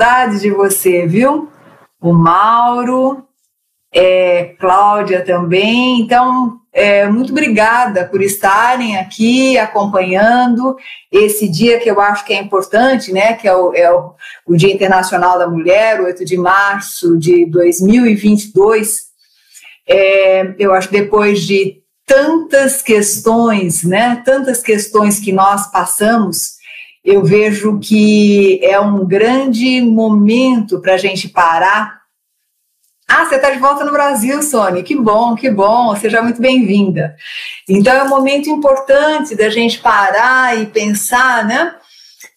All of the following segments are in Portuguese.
saudades de você, viu? O Mauro, é, Cláudia também. Então, é, muito obrigada por estarem aqui acompanhando esse dia que eu acho que é importante, né? Que é o, é o, o Dia Internacional da Mulher, 8 de março de 2022. É, eu acho que depois de tantas questões, né? Tantas questões que nós passamos, eu vejo que é um grande momento para a gente parar ah, você está de volta no Brasil, Sônia. Que bom, que bom. Seja muito bem-vinda. Então, é um momento importante da gente parar e pensar, né?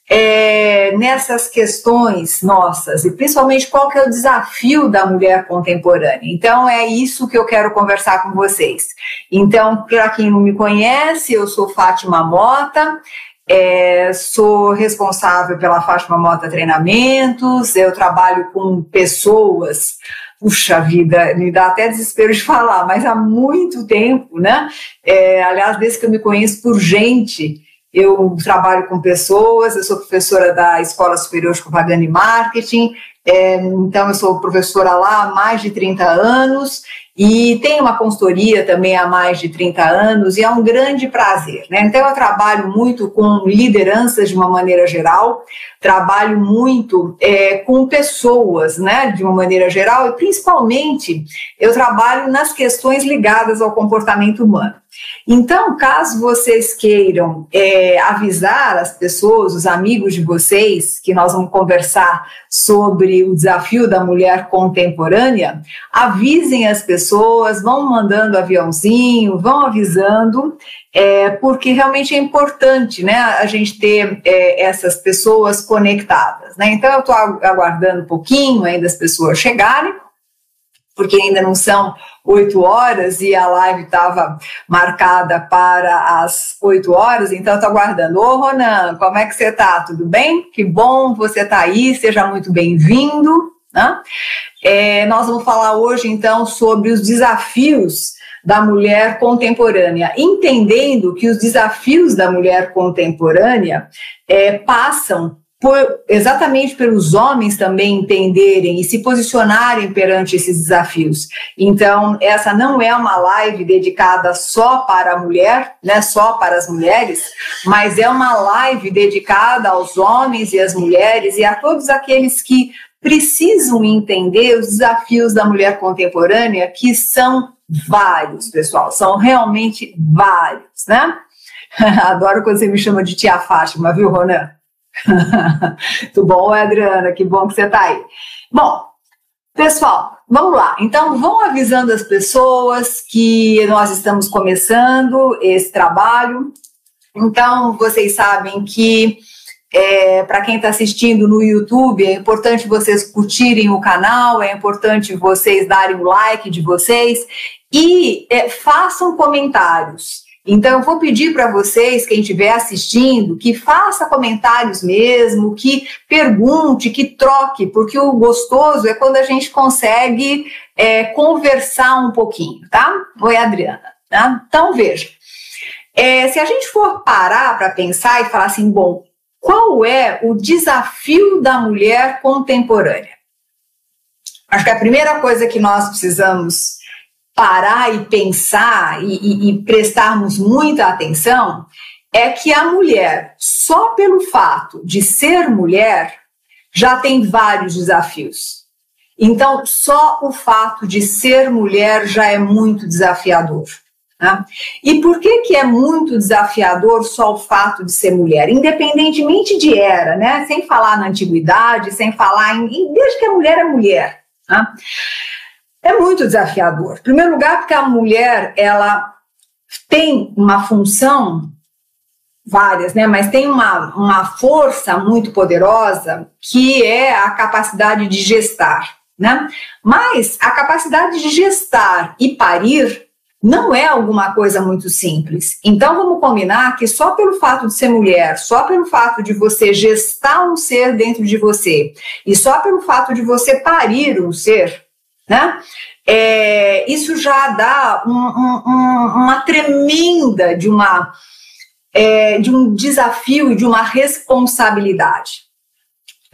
É, nessas questões nossas, e principalmente qual que é o desafio da mulher contemporânea. Então, é isso que eu quero conversar com vocês. Então, para quem não me conhece, eu sou Fátima Mota, é, sou responsável pela Fátima Mota Treinamentos, eu trabalho com pessoas puxa vida, me dá até desespero de falar, mas há muito tempo, né? É, aliás, desde que eu me conheço por gente, eu trabalho com pessoas, eu sou professora da Escola Superior de Propaganda e Marketing, é, então eu sou professora lá há mais de 30 anos e tenho uma consultoria também há mais de 30 anos e é um grande prazer. Né? Então eu trabalho muito com lideranças de uma maneira geral, trabalho muito é, com pessoas, né, de uma maneira geral, e principalmente eu trabalho nas questões ligadas ao comportamento humano. Então, caso vocês queiram é, avisar as pessoas, os amigos de vocês, que nós vamos conversar sobre o desafio da mulher contemporânea, avisem as pessoas, vão mandando aviãozinho, vão avisando, é, porque realmente é importante né, a gente ter é, essas pessoas conectadas. Né? Então, eu estou aguardando um pouquinho ainda as pessoas chegarem, porque ainda não são oito horas e a live estava marcada para as oito horas, então estou aguardando. Ô, Ronan, como é que você está? Tudo bem? Que bom você está aí, seja muito bem-vindo. Né? É, nós vamos falar hoje, então, sobre os desafios da mulher contemporânea, entendendo que os desafios da mulher contemporânea é, passam por, exatamente pelos homens também entenderem e se posicionarem perante esses desafios. Então, essa não é uma live dedicada só para a mulher, né, só para as mulheres, mas é uma live dedicada aos homens e às mulheres e a todos aqueles que precisam entender os desafios da mulher contemporânea, que são vários, pessoal, são realmente vários, né? Adoro quando você me chama de tia Fátima, viu, Ronan? Muito bom, Adriana, que bom que você está aí. Bom, pessoal, vamos lá. Então, vão avisando as pessoas que nós estamos começando esse trabalho. Então, vocês sabem que é, para quem está assistindo no YouTube, é importante vocês curtirem o canal, é importante vocês darem o like de vocês e é, façam comentários. Então, eu vou pedir para vocês, quem estiver assistindo, que faça comentários mesmo, que pergunte, que troque, porque o gostoso é quando a gente consegue é, conversar um pouquinho, tá? Oi, Adriana. Tá? Então, veja. É, se a gente for parar para pensar e falar assim, bom, qual é o desafio da mulher contemporânea? Acho que a primeira coisa que nós precisamos parar e pensar e, e, e prestarmos muita atenção é que a mulher, só pelo fato de ser mulher, já tem vários desafios. Então, só o fato de ser mulher já é muito desafiador. Né? E por que, que é muito desafiador só o fato de ser mulher? Independentemente de era, né? sem falar na antiguidade, sem falar em. desde que a mulher é mulher. Né? É muito desafiador. Em primeiro lugar, porque a mulher ela tem uma função várias, né? Mas tem uma, uma força muito poderosa que é a capacidade de gestar, né? Mas a capacidade de gestar e parir não é alguma coisa muito simples. Então vamos combinar que só pelo fato de ser mulher, só pelo fato de você gestar um ser dentro de você e só pelo fato de você parir um ser, né? É, isso já dá um, um, uma tremenda de uma é, de um desafio e de uma responsabilidade.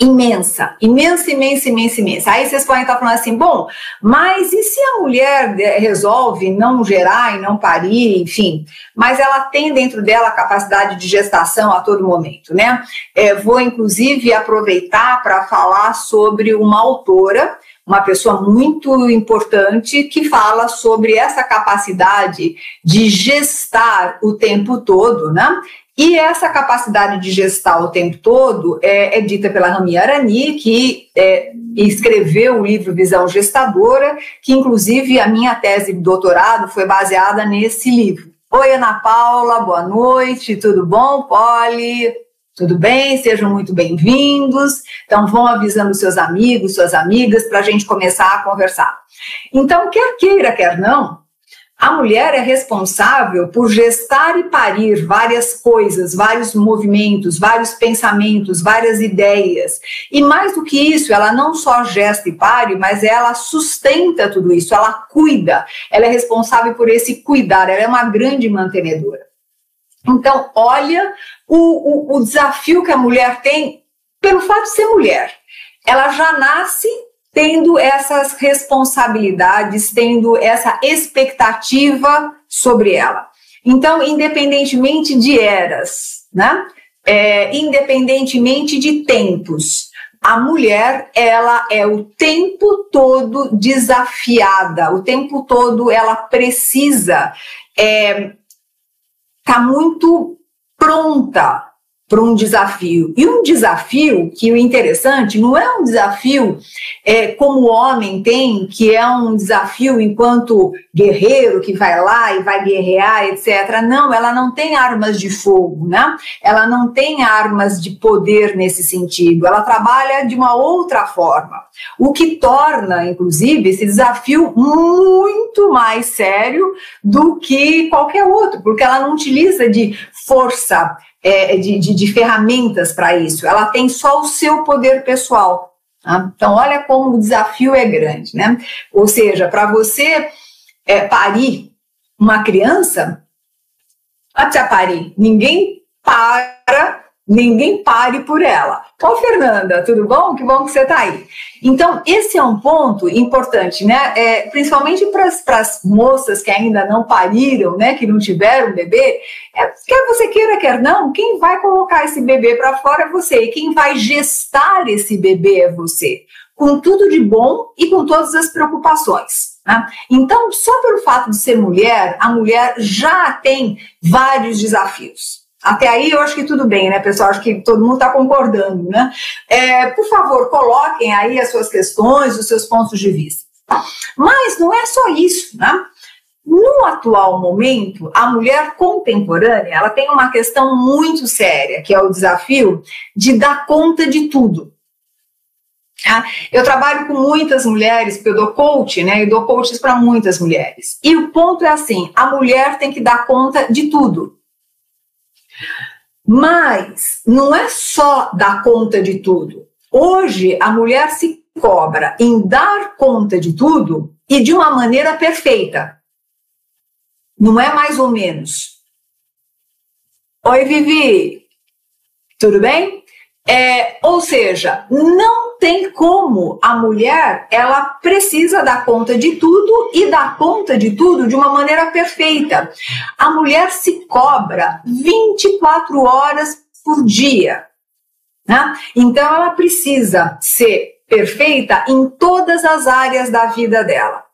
imensa, imensa, imensa, imensa, imensa. Aí vocês podem estar falando assim, bom, mas e se a mulher resolve não gerar e não parir, enfim, mas ela tem dentro dela a capacidade de gestação a todo momento, né? É, vou inclusive aproveitar para falar sobre uma autora uma pessoa muito importante que fala sobre essa capacidade de gestar o tempo todo, né? E essa capacidade de gestar o tempo todo é, é dita pela Rami Arani, que é, escreveu o livro Visão Gestadora, que inclusive a minha tese de doutorado foi baseada nesse livro. Oi, Ana Paula, boa noite, tudo bom, Polly? Tudo bem? Sejam muito bem-vindos. Então, vão avisando seus amigos, suas amigas, para a gente começar a conversar. Então, quer queira, quer não, a mulher é responsável por gestar e parir várias coisas, vários movimentos, vários pensamentos, várias ideias. E mais do que isso, ela não só gesta e pare, mas ela sustenta tudo isso, ela cuida, ela é responsável por esse cuidar, ela é uma grande mantenedora. Então, olha o, o, o desafio que a mulher tem pelo fato de ser mulher. Ela já nasce tendo essas responsabilidades, tendo essa expectativa sobre ela. Então, independentemente de eras, né? É, independentemente de tempos, a mulher ela é o tempo todo desafiada, o tempo todo ela precisa é, tá muito pronta para um desafio. E um desafio que o interessante não é um desafio é, como o homem tem, que é um desafio enquanto guerreiro que vai lá e vai guerrear, etc. Não, ela não tem armas de fogo, né? Ela não tem armas de poder nesse sentido. Ela trabalha de uma outra forma. O que torna, inclusive, esse desafio muito mais sério do que qualquer outro, porque ela não utiliza de força é, de, de, de ferramentas para isso, ela tem só o seu poder pessoal. Tá? Então, olha como o desafio é grande, né? Ou seja, para você é, parir uma criança, de parir, ninguém para ninguém pare por ela. Ô, Fernanda, tudo bom? Que bom que você está aí. Então, esse é um ponto importante, né? É, principalmente para as moças que ainda não pariram, né? Que não tiveram bebê. É, quer você queira, quer não, quem vai colocar esse bebê para fora é você. E quem vai gestar esse bebê é você. Com tudo de bom e com todas as preocupações. Né? Então, só pelo fato de ser mulher, a mulher já tem vários desafios. Até aí eu acho que tudo bem, né, pessoal? Acho que todo mundo está concordando, né? É, por favor, coloquem aí as suas questões, os seus pontos de vista. Mas não é só isso, né? No atual momento, a mulher contemporânea ela tem uma questão muito séria, que é o desafio de dar conta de tudo. Tá? Eu trabalho com muitas mulheres, porque eu dou coach, né? Eu dou coaches para muitas mulheres. E o ponto é assim: a mulher tem que dar conta de tudo. Mas não é só dar conta de tudo. Hoje a mulher se cobra em dar conta de tudo e de uma maneira perfeita. Não é mais ou menos. Oi, Vivi. Tudo bem? É, ou seja, não tem como a mulher, ela precisa dar conta de tudo e dar conta de tudo de uma maneira perfeita. A mulher se cobra 24 horas por dia. Né? Então ela precisa ser perfeita em todas as áreas da vida dela.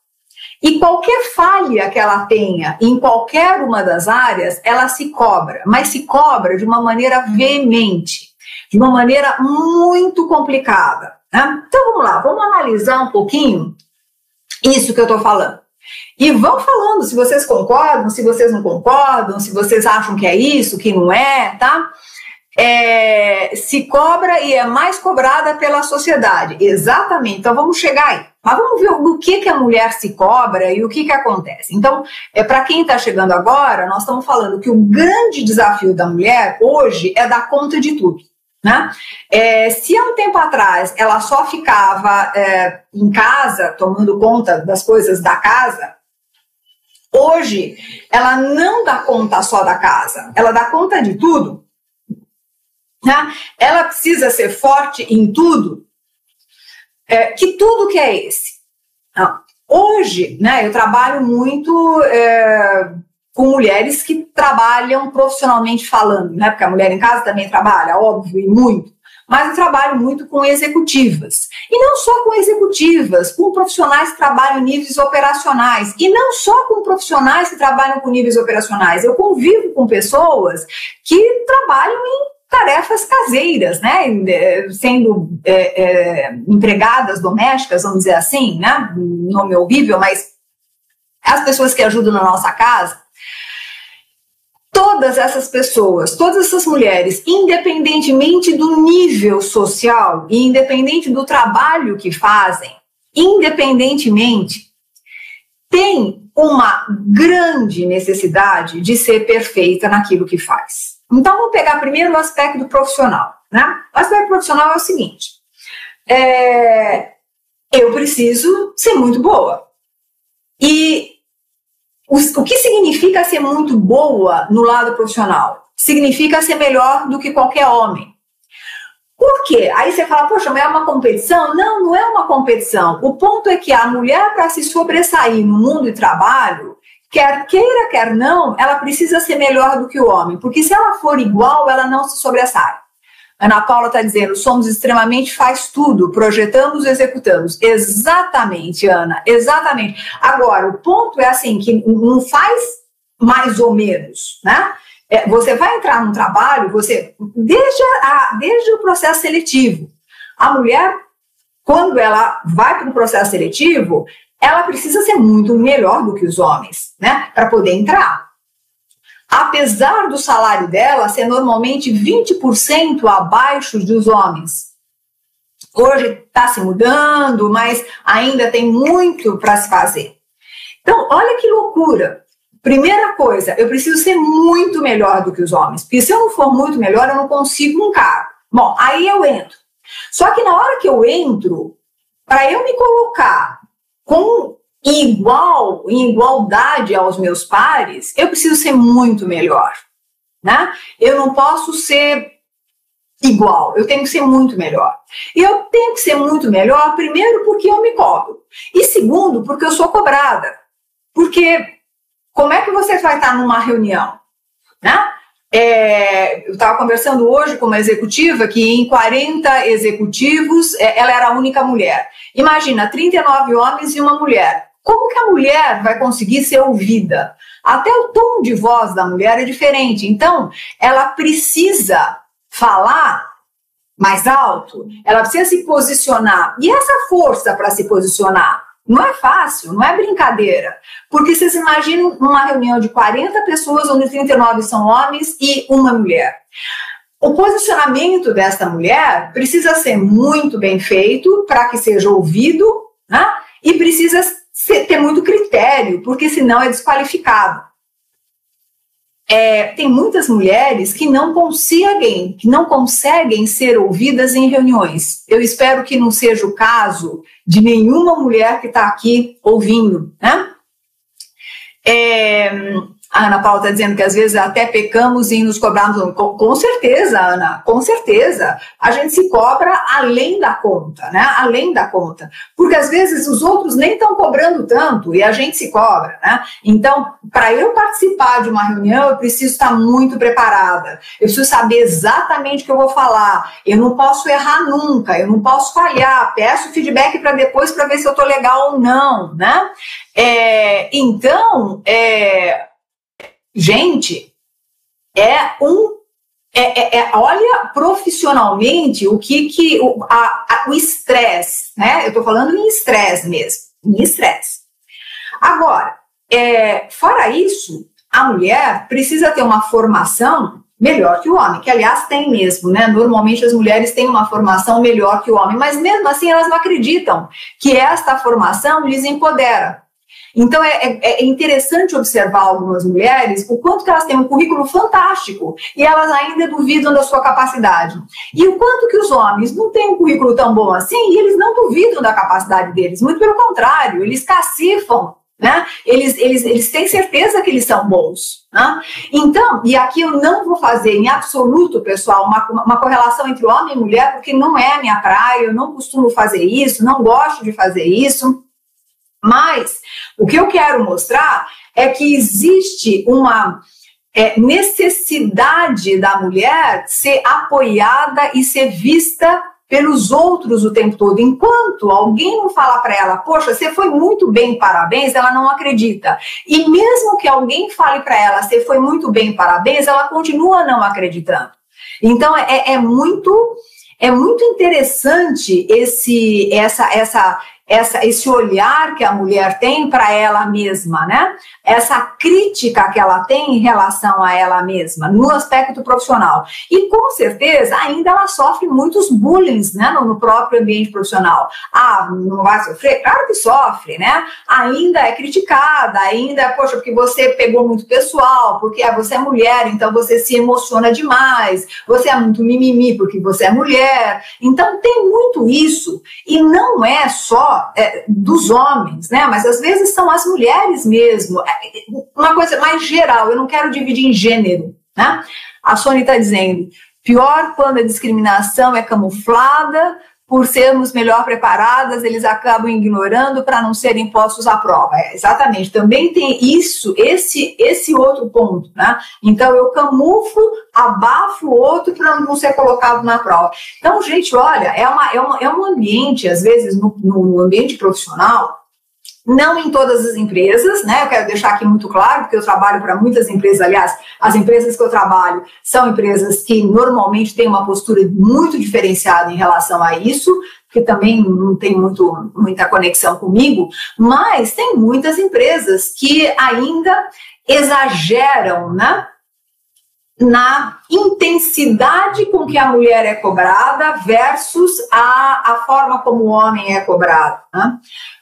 E qualquer falha que ela tenha em qualquer uma das áreas, ela se cobra, mas se cobra de uma maneira veemente de uma maneira muito complicada. Né? Então vamos lá, vamos analisar um pouquinho isso que eu estou falando. E vão falando se vocês concordam, se vocês não concordam, se vocês acham que é isso, que não é, tá? É, se cobra e é mais cobrada pela sociedade. Exatamente. Então vamos chegar aí. Mas vamos ver do que, que a mulher se cobra e o que, que acontece. Então, é, para quem está chegando agora, nós estamos falando que o grande desafio da mulher hoje é dar conta de tudo. Né? É, se há um tempo atrás ela só ficava é, em casa, tomando conta das coisas da casa, hoje ela não dá conta só da casa, ela dá conta de tudo. né? ela precisa ser forte em tudo. É, que tudo que é esse? Hoje, né, eu trabalho muito é, com mulheres que trabalham profissionalmente falando, né? Porque a mulher em casa também trabalha, óbvio, e muito. Mas eu trabalho muito com executivas. E não só com executivas, com profissionais que trabalham em níveis operacionais. E não só com profissionais que trabalham com níveis operacionais. Eu convivo com pessoas que trabalham em tarefas caseiras, né? Sendo é, é, empregadas domésticas, vamos dizer assim, né? Nome horrível, mas as pessoas que ajudam na nossa casa, todas essas pessoas, todas essas mulheres, independentemente do nível social e independente do trabalho que fazem, independentemente, têm uma grande necessidade de ser perfeita naquilo que faz. Então, vamos pegar primeiro o aspecto profissional. Né? O aspecto profissional é o seguinte: é, eu preciso ser muito boa. E o, que significa ser muito boa no lado profissional? Significa ser melhor do que qualquer homem. Por quê? Aí você fala, poxa, mas é uma competição? Não, não é uma competição. O ponto é que a mulher, para se sobressair no mundo de trabalho, quer queira, quer não, ela precisa ser melhor do que o homem. Porque se ela for igual, ela não se sobressai. Ana Paula está dizendo, somos extremamente faz tudo, projetamos executamos. Exatamente, Ana, exatamente. Agora, o ponto é assim, que não faz mais ou menos, né? É, você vai entrar num trabalho, você, desde, a, desde o processo seletivo, a mulher, quando ela vai para um processo seletivo, ela precisa ser muito melhor do que os homens, né? Para poder entrar apesar do salário dela ser normalmente 20% abaixo dos homens. Hoje está se mudando, mas ainda tem muito para se fazer. Então, olha que loucura. Primeira coisa, eu preciso ser muito melhor do que os homens, porque se eu não for muito melhor, eu não consigo um cargo. Bom, aí eu entro. Só que na hora que eu entro, para eu me colocar com igual, em igualdade aos meus pares, eu preciso ser muito melhor, né? Eu não posso ser igual, eu tenho que ser muito melhor. E eu tenho que ser muito melhor, primeiro, porque eu me cobro, e segundo, porque eu sou cobrada. Porque como é que você vai estar numa reunião, né? É, eu estava conversando hoje com uma executiva que em 40 executivos é, ela era a única mulher. Imagina, 39 homens e uma mulher. Como que a mulher vai conseguir ser ouvida? Até o tom de voz da mulher é diferente. Então, ela precisa falar mais alto, ela precisa se posicionar. E essa força para se posicionar não é fácil, não é brincadeira. Porque vocês imaginam uma reunião de 40 pessoas, onde 39 são homens e uma mulher. O posicionamento desta mulher precisa ser muito bem feito para que seja ouvido, né? E precisa ter muito critério, porque senão é desqualificado. É, tem muitas mulheres que não conseguem, que não conseguem ser ouvidas em reuniões. Eu espero que não seja o caso de nenhuma mulher que está aqui ouvindo, né? É, a Ana Paula está dizendo que às vezes até pecamos em nos cobrarmos. Com, certeza, Ana, com certeza. A gente se cobra além da conta, né? Além da conta. Porque às vezes os outros nem estão cobrando tanto e a gente se cobra, né? Então, para eu participar de uma reunião, eu preciso estar muito preparada. Eu preciso saber exatamente o que eu vou falar. Eu não posso errar nunca, eu não posso falhar. Peço feedback para depois para ver se eu estou legal ou não, né? É, então, é, Gente, é um. É, é, é, olha profissionalmente o que, que o, o estresse, né? Eu estou falando em estresse mesmo, em estresse. Agora, é, fora isso, a mulher precisa ter uma formação melhor que o homem, que aliás tem mesmo, né? Normalmente as mulheres têm uma formação melhor que o homem, mas mesmo assim elas não acreditam que esta formação lhes empodera. Então é, é, é, interessante observar algumas mulheres o quanto que elas têm um currículo fantástico e elas ainda duvidam da sua capacidade. E o quanto que os homens não têm um currículo tão bom assim e eles não duvidam da capacidade deles. Muito pelo contrário, eles cacifam né? Eles, eles, eles têm certeza que eles são bons. Né? Então, e aqui eu não vou fazer em absoluto, pessoal, uma, uma correlação entre homem e mulher, porque não é minha praia, eu não costumo fazer isso, não gosto de fazer isso. Mas o que eu quero mostrar é que existe uma é, necessidade da mulher ser apoiada e ser vista pelos outros o tempo todo. Enquanto alguém não fala para ela, poxa, você foi muito bem, parabéns, ela não acredita. E mesmo que alguém fale para ela, você foi muito bem, parabéns, ela continua não acreditando. Então é, é muito é muito interessante esse essa essa essa, esse olhar que a mulher tem para ela mesma, né? Essa crítica que ela tem em relação a ela mesma, no aspecto profissional. E com certeza ainda ela sofre muitos bullying né, no, no próprio ambiente profissional. Ah, não vai sofrer? Claro que sofre, né? Ainda é criticada, ainda, poxa, porque você pegou muito pessoal, porque ah, você é mulher, então você se emociona demais, você é muito mimimi porque você é mulher. Então tem muito isso. E não é só é, dos homens, né? Mas às vezes são as mulheres mesmo. Uma coisa mais geral, eu não quero dividir em gênero, né? A Sônia está dizendo, pior quando a discriminação é camuflada, por sermos melhor preparadas, eles acabam ignorando para não serem postos à prova. É, exatamente. Também tem isso, esse, esse outro ponto, né? Então eu camuflo, abafo o outro para não ser colocado na prova. Então, gente, olha, é, uma, é, uma, é um ambiente, às vezes, no, no ambiente profissional, não em todas as empresas, né? Eu quero deixar aqui muito claro, porque eu trabalho para muitas empresas, aliás, as empresas que eu trabalho são empresas que normalmente têm uma postura muito diferenciada em relação a isso, que também não tem muito, muita conexão comigo, mas tem muitas empresas que ainda exageram, né? na intensidade com que a mulher é cobrada versus a, a forma como o homem é cobrado. Né?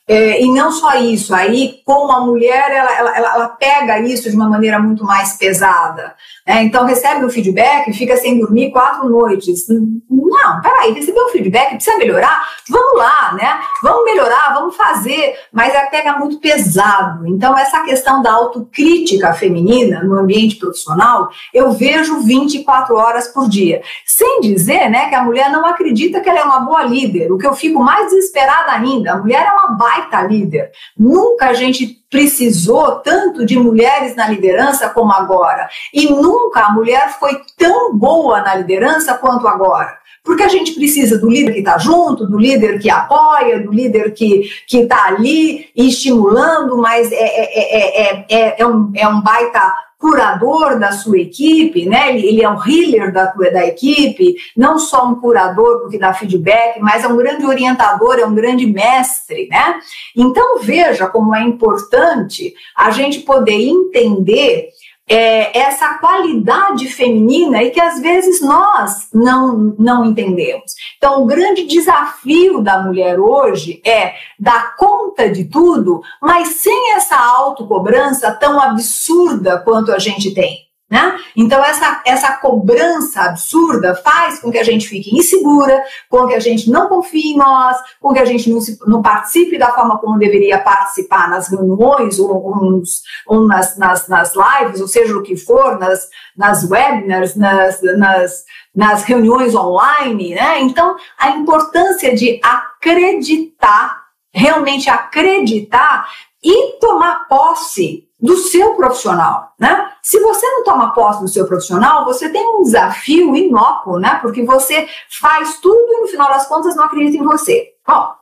É, e não só isso, aí como a mulher ela, ela, ela, pega isso de uma maneira muito mais pesada. Né? Então recebe o feedback fica sem dormir quatro noites. Não, peraí, recebeu o feedback, precisa melhorar? Vamos lá, né? Vamos melhorar, vamos fazer, mas ela pega muito pesado. Então, essa questão da autocrítica feminina no ambiente profissional, eu vejo 24 horas por dia. Sem dizer né, que a mulher não acredita que ela é uma boa líder. O que eu fico mais desesperada ainda, a mulher é uma baita líder. Nunca a gente precisou tanto de mulheres na liderança como agora. E nunca a mulher foi tão boa na liderança quanto agora. Porque a gente precisa do líder que está junto, do líder que apoia, do líder que está ali estimulando, mas é, é, é, é, é, um, é um baita curador da sua equipe, né? Ele, ele, é um healer da, da equipe, não só um curador porque dá feedback, mas é um grande orientador, é um grande mestre, né? Então veja como é importante a gente poder entender é, essa qualidade feminina e que às vezes nós não, não entendemos. Então, o grande desafio da mulher hoje é dar conta de tudo, mas sem essa autocobrança tão absurda quanto a gente tem. Né? Então, essa, essa cobrança absurda faz com que a gente fique insegura, com que a gente não confie em nós, com que a gente não, se, não participe da forma como deveria participar nas reuniões ou, ou, ou nas, nas, nas, lives, ou seja o que for, nas, nas webinars, nas, nas, nas reuniões online. Né? Então, a importância de acreditar, realmente acreditar e tomar posse do seu profissional, né? Se você não toma posse do seu profissional, você tem um desafio inócuo, né? Porque você faz tudo e no final das contas não acredita em você. Bom,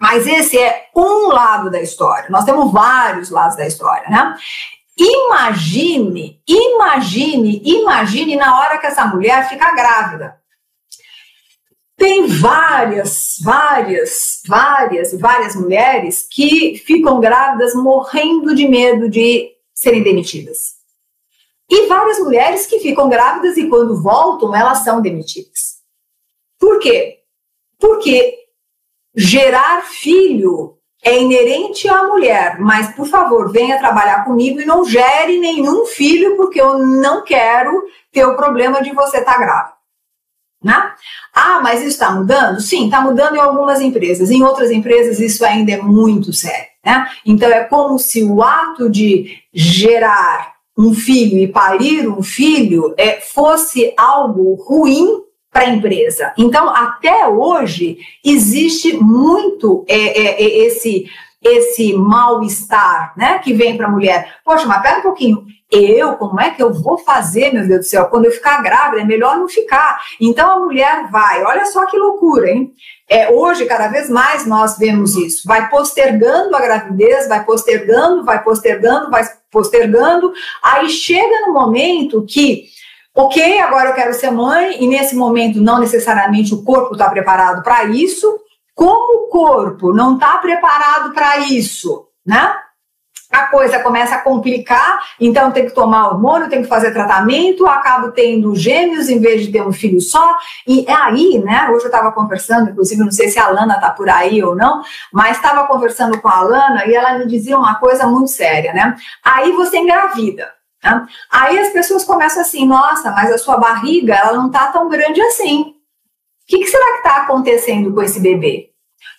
mas esse é um lado da história. Nós temos vários lados da história, né? Imagine, imagine, imagine na hora que essa mulher fica grávida. Tem várias, várias, várias, várias mulheres que ficam grávidas morrendo de medo de serem demitidas. E várias mulheres que ficam grávidas e quando voltam, elas são demitidas. Por quê? Porque gerar filho é inerente à mulher, mas por favor, venha trabalhar comigo e não gere nenhum filho, porque eu não quero ter o problema de você estar tá grávida. Né? Ah, mas isso está mudando? Sim, está mudando em algumas empresas. Em outras empresas, isso ainda é muito sério. Né? Então, é como se o ato de gerar um filho e parir um filho é, fosse algo ruim para a empresa. Então, até hoje, existe muito é, é, é esse esse mal-estar, né, que vem para a mulher. Poxa, mas pera um pouquinho, eu, como é que eu vou fazer, meu Deus do céu? Quando eu ficar grávida, é melhor não ficar. Então a mulher vai, olha só que loucura, hein? É, hoje, cada vez mais, nós vemos isso. Vai postergando a gravidez, vai postergando, vai postergando, vai postergando. Aí chega no momento que ok, agora eu quero ser mãe, e nesse momento não necessariamente o corpo está preparado para isso, como o corpo não está preparado para isso, né? A coisa começa a complicar, então tem que tomar hormônio, tem que fazer tratamento, acabo tendo gêmeos em vez de ter um filho só. E é aí, né? Hoje eu estava conversando, inclusive, não sei se a Lana está por aí ou não, mas estava conversando com a Lana e ela me dizia uma coisa muito séria, né? Aí você engravida. Né? Aí as pessoas começam assim, nossa, mas a sua barriga ela não está tão grande assim. O que, que será que está acontecendo com esse bebê?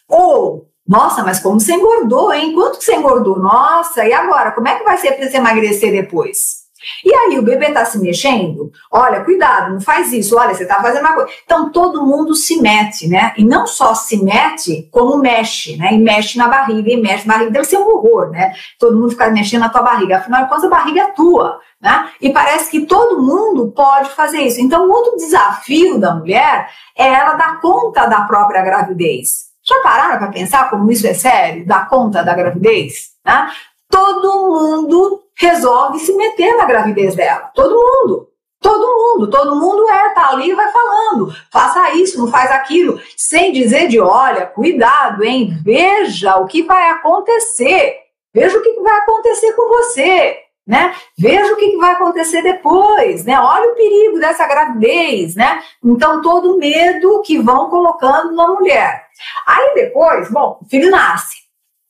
Ou, nossa, mas como você engordou, hein? Quanto que você engordou? Nossa, e agora? Como é que vai ser para você emagrecer depois? E aí, o bebê está se mexendo? Olha, cuidado, não faz isso. Olha, você está fazendo uma coisa. Então, todo mundo se mete, né? E não só se mete, como mexe, né? E mexe na barriga, e mexe na barriga. Deve ser um horror, né? Todo mundo ficar mexendo na tua barriga. Afinal de contas, a barriga é tua, né? E parece que todo mundo pode fazer isso. Então, outro desafio da mulher é ela dar conta da própria gravidez. Já pararam para pensar como isso é sério? Dar conta da gravidez? Né? Todo mundo resolve se meter na gravidez dela. Todo mundo. Todo mundo, todo mundo é, tá ali e vai falando, faça isso, não faz aquilo, sem dizer de olha, cuidado, hein? Veja o que vai acontecer, veja o que vai acontecer com você, né? Veja o que vai acontecer depois, né? Olha o perigo dessa gravidez, né? Então, todo o medo que vão colocando na mulher. Aí depois, bom, o filho nasce,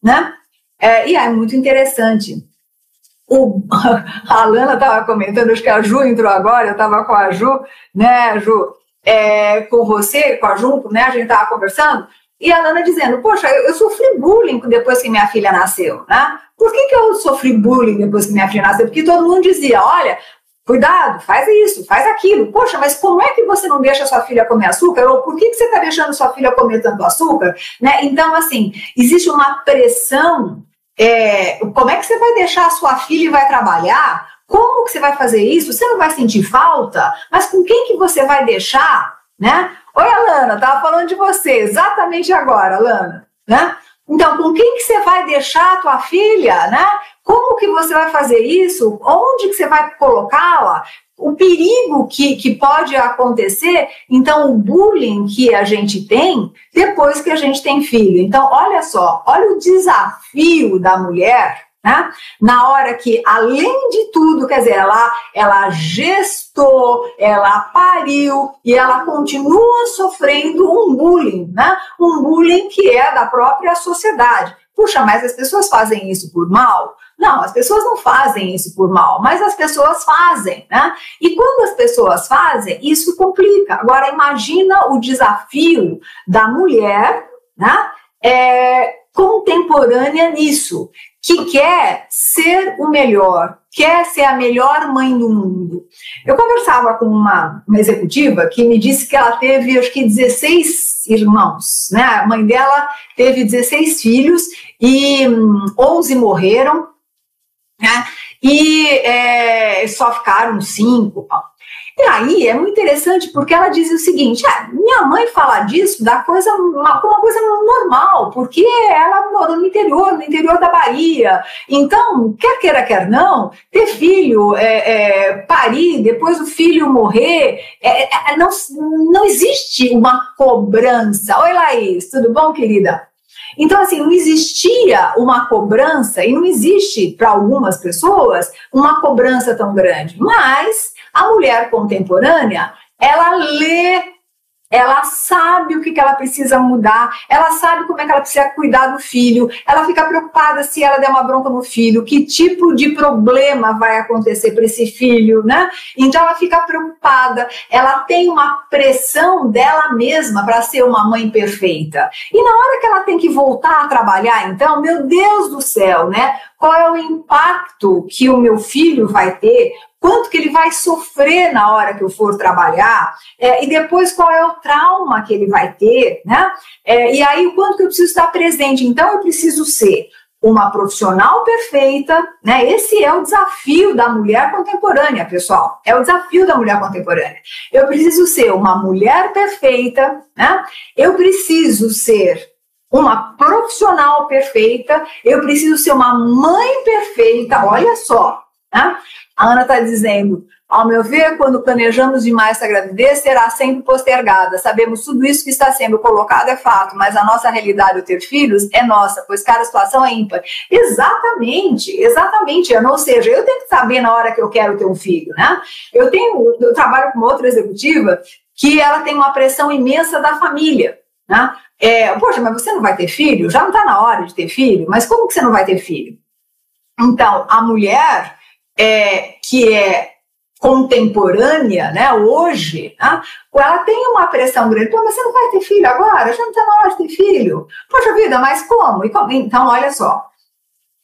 né? É, e é muito interessante. O, a Alana estava comentando, acho que a Ju entrou agora, eu estava com a Ju, né, Ju, é, com você, com a Ju, né, a gente estava conversando, e a Alana dizendo, poxa, eu, eu sofri bullying depois que minha filha nasceu, né? Por que, que eu sofri bullying depois que minha filha nasceu? Porque todo mundo dizia, olha, cuidado, faz isso, faz aquilo. Poxa, mas como é que você não deixa sua filha comer açúcar? Ou por que, que você está deixando sua filha comer tanto açúcar? Né? Então, assim, existe uma pressão. É, como é que você vai deixar a sua filha e vai trabalhar? Como que você vai fazer isso? Você não vai sentir falta? Mas com quem que você vai deixar? Né? Oi, Alana, estava falando de você exatamente agora, Alana. Né? Então, com quem que você vai deixar a tua filha, né? Como que você vai fazer isso? Onde que você vai colocá-la? O perigo que, que pode acontecer, então o bullying que a gente tem depois que a gente tem filho. Então, olha só, olha o desafio da mulher né? Na hora que, além de tudo, quer dizer, ela, ela gestou, ela pariu e ela continua sofrendo um bullying, né? Um bullying que é da própria sociedade. Puxa, mas as pessoas fazem isso por mal? Não, as pessoas não fazem isso por mal, mas as pessoas fazem, né? E quando as pessoas fazem, isso complica. Agora, imagina o desafio da mulher, né? É, contemporânea nisso, que quer ser o melhor, quer ser a melhor mãe do mundo. Eu conversava com uma, uma executiva que me disse que ela teve, acho que 16 irmãos, né? A mãe dela teve 16 filhos e hum, 11 morreram, né? E é, só ficaram cinco. E aí é muito interessante porque ela dizia o seguinte: ah, minha mãe fala disso da coisa uma, uma coisa normal, porque ela morou no interior, no interior da Bahia. Então, quer queira, quer não, ter filho, é, é, parir, depois o filho morrer, é, é, não, não existe uma cobrança. Oi, Laís, tudo bom, querida? Então, assim, não existia uma cobrança, e não existe para algumas pessoas uma cobrança tão grande, mas a mulher contemporânea, ela lê ela sabe o que, que ela precisa mudar, ela sabe como é que ela precisa cuidar do filho, ela fica preocupada se ela der uma bronca no filho, que tipo de problema vai acontecer para esse filho, né? Então ela fica preocupada, ela tem uma pressão dela mesma para ser uma mãe perfeita. E na hora que ela tem que voltar a trabalhar, então, meu Deus do céu, né? Qual é o impacto que o meu filho vai ter quanto que ele vai sofrer na hora que eu for trabalhar, é, e depois qual é o trauma que ele vai ter, né? É, e aí o quanto que eu preciso estar presente. Então eu preciso ser uma profissional perfeita, né? Esse é o desafio da mulher contemporânea, pessoal. É o desafio da mulher contemporânea. Eu preciso ser uma mulher perfeita, né? Eu preciso ser uma profissional perfeita, eu preciso ser uma mãe perfeita, olha só, né? A Ana está dizendo: ao meu ver, quando planejamos demais essa gravidez, será sempre postergada. Sabemos tudo isso que está sendo colocado é fato, mas a nossa realidade, o ter filhos, é nossa, pois cada situação é ímpar. Exatamente, exatamente. Ou seja, eu tenho que saber na hora que eu quero ter um filho, né? Eu tenho, eu trabalho com outra executiva que ela tem uma pressão imensa da família, né? É, Poxa, mas você não vai ter filho? Já não está na hora de ter filho? Mas como que você não vai ter filho? Então, a mulher é, que é contemporânea, né, hoje, né, ela tem uma pressão grande. Pô, mas você não vai ter filho agora? Já não está na hora de ter filho. Poxa vida, mas como? Como? Então, olha só.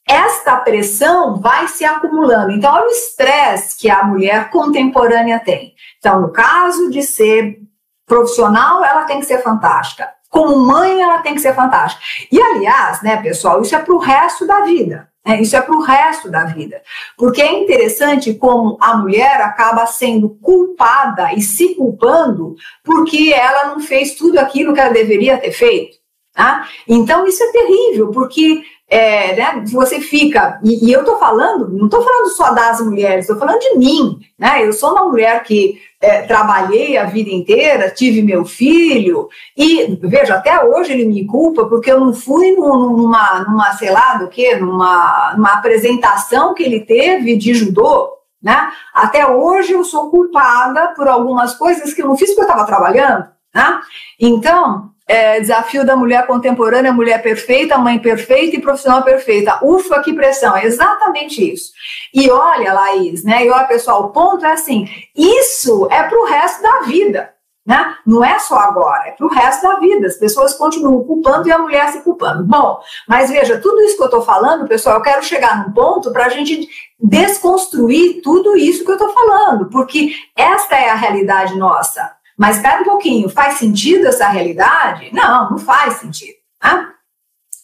Esta pressão vai se acumulando. Então, olha o estresse que a mulher contemporânea tem. Então, no caso de ser profissional, ela tem que ser fantástica. Como mãe, ela tem que ser fantástica. E, aliás, né, pessoal, isso é para o resto da vida. É, isso é para o resto da vida. Porque é interessante como a mulher acaba sendo culpada e se culpando porque ela não fez tudo aquilo que ela deveria ter feito. Tá? Então, isso é terrível, porque é, né, você fica, e, e eu estou falando, não estou falando só das mulheres, estou falando de mim, né? Eu sou uma mulher que é, trabalhei a vida inteira, tive meu filho, e veja, até hoje ele me culpa porque eu não fui numa, numa sei lá do que, numa, numa apresentação que ele teve de judô, né? Até hoje eu sou culpada por algumas coisas que eu não fiz porque eu estava trabalhando, né? Então, é, desafio da mulher contemporânea, mulher perfeita, mãe perfeita e profissional perfeita. Ufa, que pressão, é exatamente isso. E olha, Laís, né? E olha, pessoal, o ponto é assim: isso é para o resto da vida. Né? Não é só agora, é para o resto da vida. As pessoas continuam culpando e a mulher se culpando. Bom, mas veja, tudo isso que eu estou falando, pessoal, eu quero chegar num ponto para a gente desconstruir tudo isso que eu estou falando, porque esta é a realidade nossa. Mas espera um pouquinho, faz sentido essa realidade? Não, não faz sentido. Né?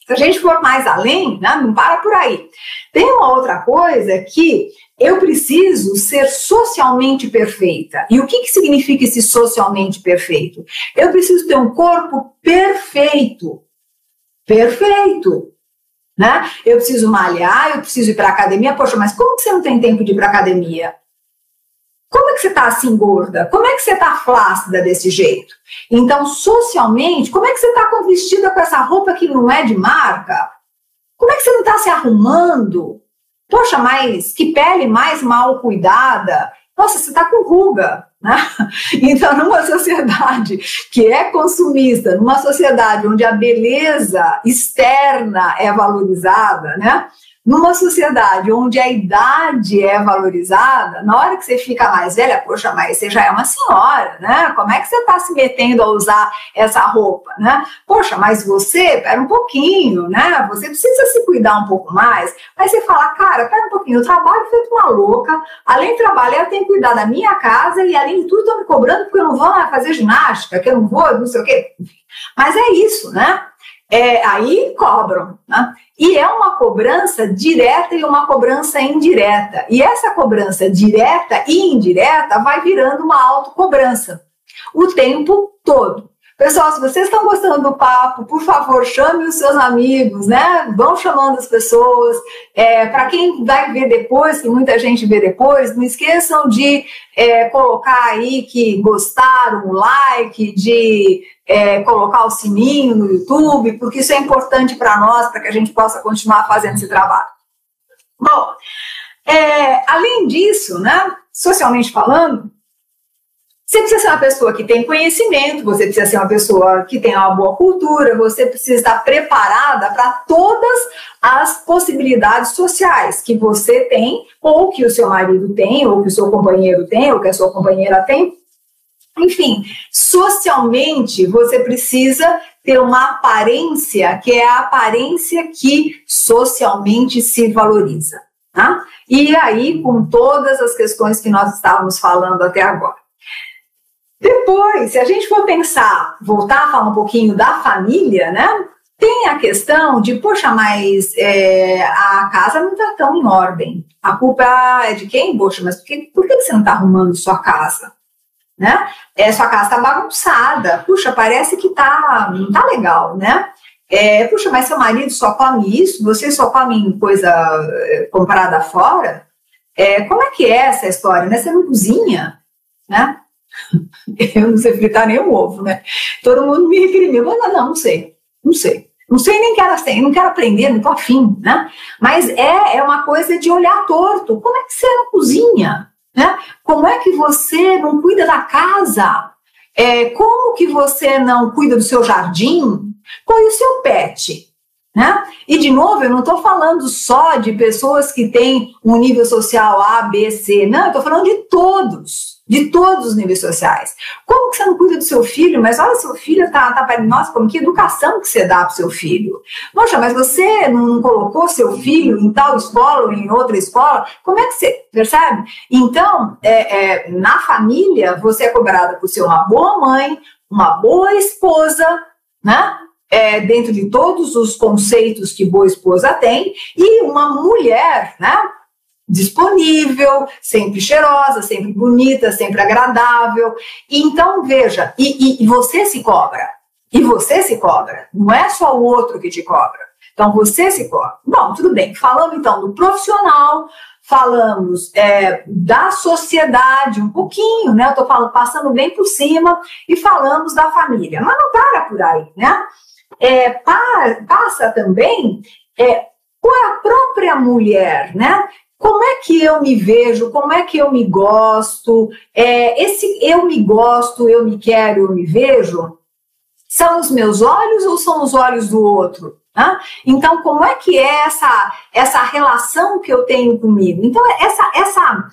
Se a gente for mais além, né, não para por aí. Tem uma outra coisa que eu preciso ser socialmente perfeita. E o que, que significa esse socialmente perfeito? Eu preciso ter um corpo perfeito. Perfeito. Né? Eu preciso malhar, eu preciso ir para academia. Poxa, mas como que você não tem tempo de ir para academia? Como é que você está assim gorda? Como é que você está flácida desse jeito? Então, socialmente, como é que você está vestida com essa roupa que não é de marca? Como é que você não está se arrumando? Poxa, mas que pele mais mal cuidada. Nossa, você está com ruga. Né? Então, numa sociedade que é consumista, numa sociedade onde a beleza externa é valorizada, né? Numa sociedade onde a idade é valorizada, na hora que você fica mais velha, poxa, mas você já é uma senhora, né? Como é que você está se metendo a usar essa roupa, né? Poxa, mas você, pera um pouquinho, né? Você precisa se cuidar um pouco mais. Aí você fala, cara, pera um pouquinho, eu trabalho feito uma louca, além de trabalhar, eu tenho que cuidar da minha casa e além de tudo, estão me cobrando porque eu não vou fazer ginástica, que eu não vou, não sei o quê. Mas é isso, né? é, aí cobram. Né? E é uma cobrança direta e uma cobrança indireta. E essa cobrança direta e indireta vai virando uma autocobrança o tempo todo. Pessoal, se vocês estão gostando do papo, por favor, chame os seus amigos, né? Vão chamando as pessoas. É, Para quem vai ver depois, que muita gente vê depois, não esqueçam de é, colocar aí que gostaram, o like, de é, colocar o sininho no YouTube, porque isso é importante para nós, para que a gente possa continuar fazendo esse trabalho. Bom, é, além disso, né, socialmente falando, Você precisa ser uma pessoa que tem conhecimento, você precisa ser uma pessoa que tem uma boa cultura, você precisa estar preparada para todas as possibilidades sociais que você tem, ou que o seu marido tem, ou que o seu companheiro tem, ou que a sua companheira tem. Enfim, socialmente você precisa ter uma aparência que é a aparência que socialmente se valoriza. Tá? E aí, com todas as questões que nós estávamos falando até agora. Depois, se a gente for pensar, voltar a falar um pouquinho da família, né? Tem a questão de, poxa, mas é, a casa não está tão em ordem. A culpa é de quem? Poxa, mas por que, por que você não está arrumando sua casa? Né? É, sua casa está bagunçada. Puxa, parece que tá, não tá legal, né? É, puxa, mas seu marido só come isso? Você só come coisa é, comprada fora? É, como é que é essa história? Né? Você não cozinha, né? Eu não sei fritar nem o ovo, né? Todo mundo me recrimiu. Mas não, não, não sei, não sei. Não sei nem quero, não quero aprender, não tô afim, né? Mas é, é uma coisa de olhar torto. Como é que você não cozinha? Né? Como é que você não cuida da casa? É, como que você não cuida do seu jardim? É o seu pet? Né? E, de novo, eu não estou falando só de pessoas que têm um nível social A, B, C. Não, eu estou falando de todos, de todos os níveis sociais. Como que você não cuida do seu filho? Mas olha, seu filho tá, tá nossa, como que educação que você dá para seu filho? Poxa, mas você não colocou seu filho em tal escola ou em outra escola? Como é que você, percebe? Então, é, é, na família, você é cobrada por ser uma boa mãe, uma boa esposa, né? é, dentro de todos os conceitos que boa esposa tem, e uma mulher, né? Disponível, sempre cheirosa, sempre bonita, sempre agradável. Então, veja, e, e, você se cobra. E você se cobra. Não é só o outro que te cobra. Então, você se cobra. Bom, tudo bem. Falando então do profissional, falamos é, da sociedade um pouquinho, né? Eu estou passando bem por cima e falamos da família. Mas não para por aí, né? é, passa também é, com a própria mulher, né? Como é que eu me vejo? Como é que eu me gosto? É, esse eu me gosto, eu me quero, eu me vejo, são os meus olhos ou são os olhos do outro? Né? Então, como é que é essa, essa relação que eu tenho comigo? Então, essa, essa,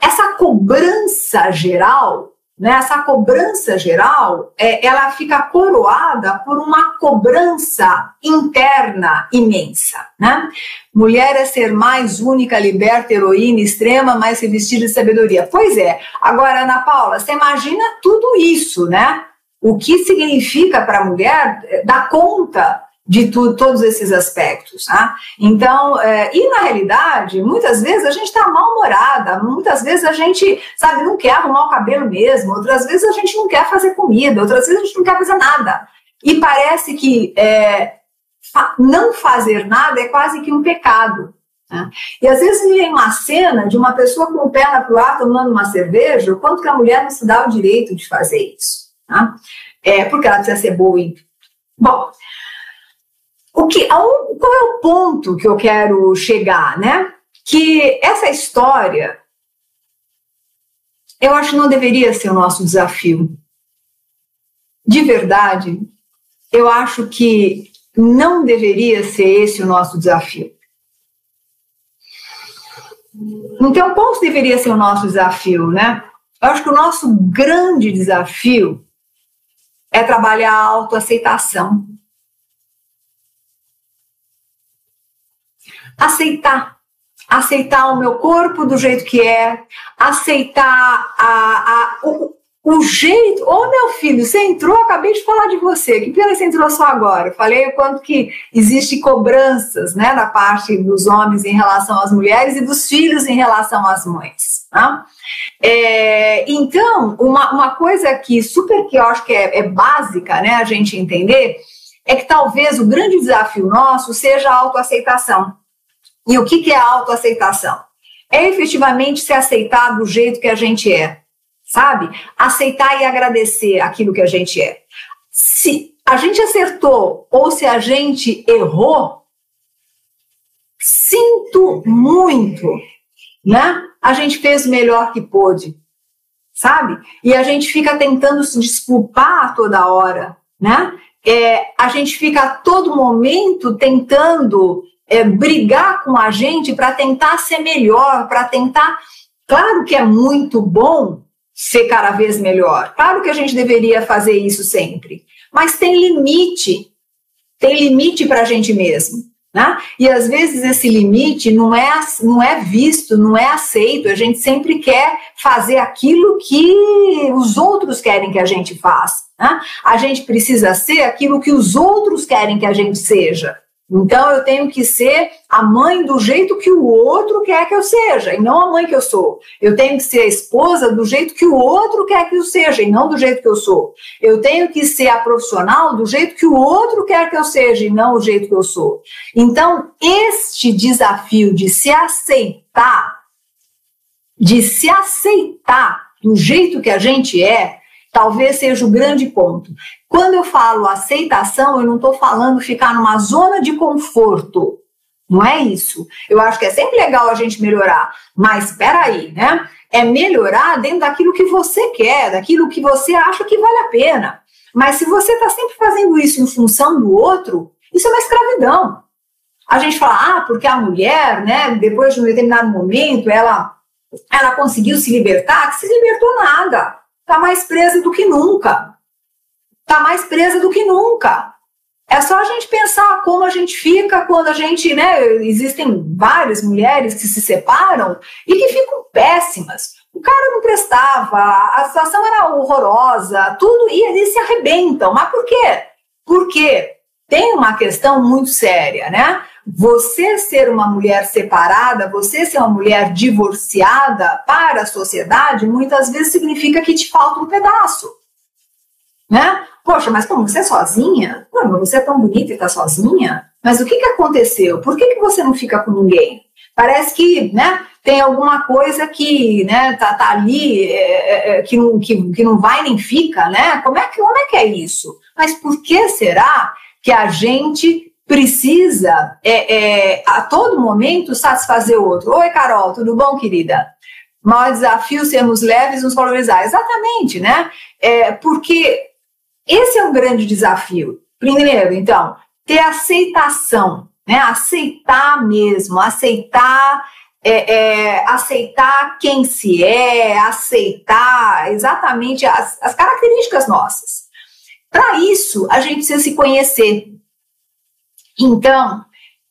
essa cobrança geral né, essa cobrança geral, é, ela fica coroada por uma cobrança interna imensa. Né? Mulher é ser mais única, liberta, heroína, extrema, mais revestida de sabedoria. Pois é. Agora, Ana Paula, você imagina tudo isso, né? O que significa para a mulher eh, dar conta de tudo, todos esses aspectos. Tá? Então, é, e na realidade, muitas vezes a gente está mal-humorada, muitas vezes a gente, sabe, não quer arrumar o cabelo mesmo, outras vezes a gente não quer fazer comida, outras vezes a gente não quer fazer nada. E parece que é, não fazer nada é quase que um pecado. Né? E às vezes vem uma cena de uma pessoa com o pé na pro ar tomando uma cerveja, o quanto que a mulher não se dá o direito de fazer isso. Tá? É, porque ela precisa ser boa. Bom, o que, qual é o ponto que eu quero chegar, né? Que essa história, eu acho que não deveria ser o nosso desafio. De verdade, eu acho que não deveria ser esse o nosso desafio. Então, qual deveria ser o nosso desafio, né? Eu acho que o nosso grande desafio é trabalhar a autoaceitação. Aceitar. Aceitar o meu corpo do jeito que é, aceitar a, a, o, o jeito. Ô, meu filho, você entrou, acabei de falar de você. Que pena que você entrou só agora. Falei o quanto que existe cobranças né, da parte dos homens em relação às mulheres e dos filhos em relação às mães. Tá? É, então, uma, uma coisa que super que eu acho que é, é básica né, a gente entender é que talvez o grande desafio nosso seja a autoaceitação. E o que, é autoaceitação? É efetivamente se aceitar do jeito que a gente é, sabe? Aceitar e agradecer aquilo que a gente é. Se a gente acertou ou se a gente errou, sinto muito, né? A gente fez o melhor que pôde. sabe? E a gente fica tentando se desculpar toda hora, né? É, a gente fica a todo momento tentando é, brigar com a gente para tentar ser melhor, para tentar. Claro que é muito bom ser cada vez melhor, claro que a gente deveria fazer isso sempre, mas tem limite, tem limite para a gente mesmo. Né? E às vezes esse limite não é, não é visto, não é aceito. A gente sempre quer fazer aquilo que os outros querem que a gente faça. Né? A gente precisa ser aquilo que os outros querem que a gente seja. Então eu tenho que ser a mãe do jeito que o outro quer que eu seja, e não a mãe que eu sou. Eu tenho que ser a esposa do jeito que o outro quer que eu seja, e não do jeito que eu sou. Eu tenho que ser a profissional do jeito que o outro quer que eu seja, e não o jeito que eu sou. Então, este desafio de se aceitar, de se aceitar do jeito que a gente é, talvez seja o grande ponto. Quando eu falo aceitação, eu não estou falando ficar numa zona de conforto. Não é isso. Eu acho que é sempre legal a gente melhorar, mas espera aí, né? É melhorar dentro daquilo que você quer, daquilo que você acha que vale a pena. Mas se você está sempre fazendo isso em função do outro, isso é uma escravidão. A gente fala, ah, porque a mulher, né, depois de um determinado momento, ela, ela conseguiu se libertar, que se libertou nada. Está mais presa do que nunca está mais presa do que nunca. É só a gente pensar como a gente fica quando a gente, né? Existem várias mulheres que se separam e que ficam péssimas. O cara não prestava, a situação era horrorosa, tudo, e eles se arrebentam. Mas por quê? Porque tem uma questão muito séria, né? Você ser uma mulher separada, você ser uma mulher divorciada para a sociedade, muitas vezes significa que te falta um pedaço né? Poxa, mas como você é sozinha? Pô, você é tão bonita e está sozinha? Mas o que, que aconteceu? Por que, que você não fica com ninguém? Parece que, né, tem alguma coisa que, né, tá, tá ali, é, é, é, que, não, que, que não vai nem fica, né? Como é, que, como é que é isso? Mas por que será que a gente precisa, é, é, a todo momento, satisfazer o outro? Oi, Carol, tudo bom, querida? Maior desafio sermos leves e nos valorizar. Exatamente, né? É, porque esse é um grande desafio. Primeiro, então, ter aceitação, né? Aceitar mesmo, aceitar, é, é, aceitar quem se é, aceitar exatamente as, as características nossas. Para isso, a gente precisa se conhecer. Então,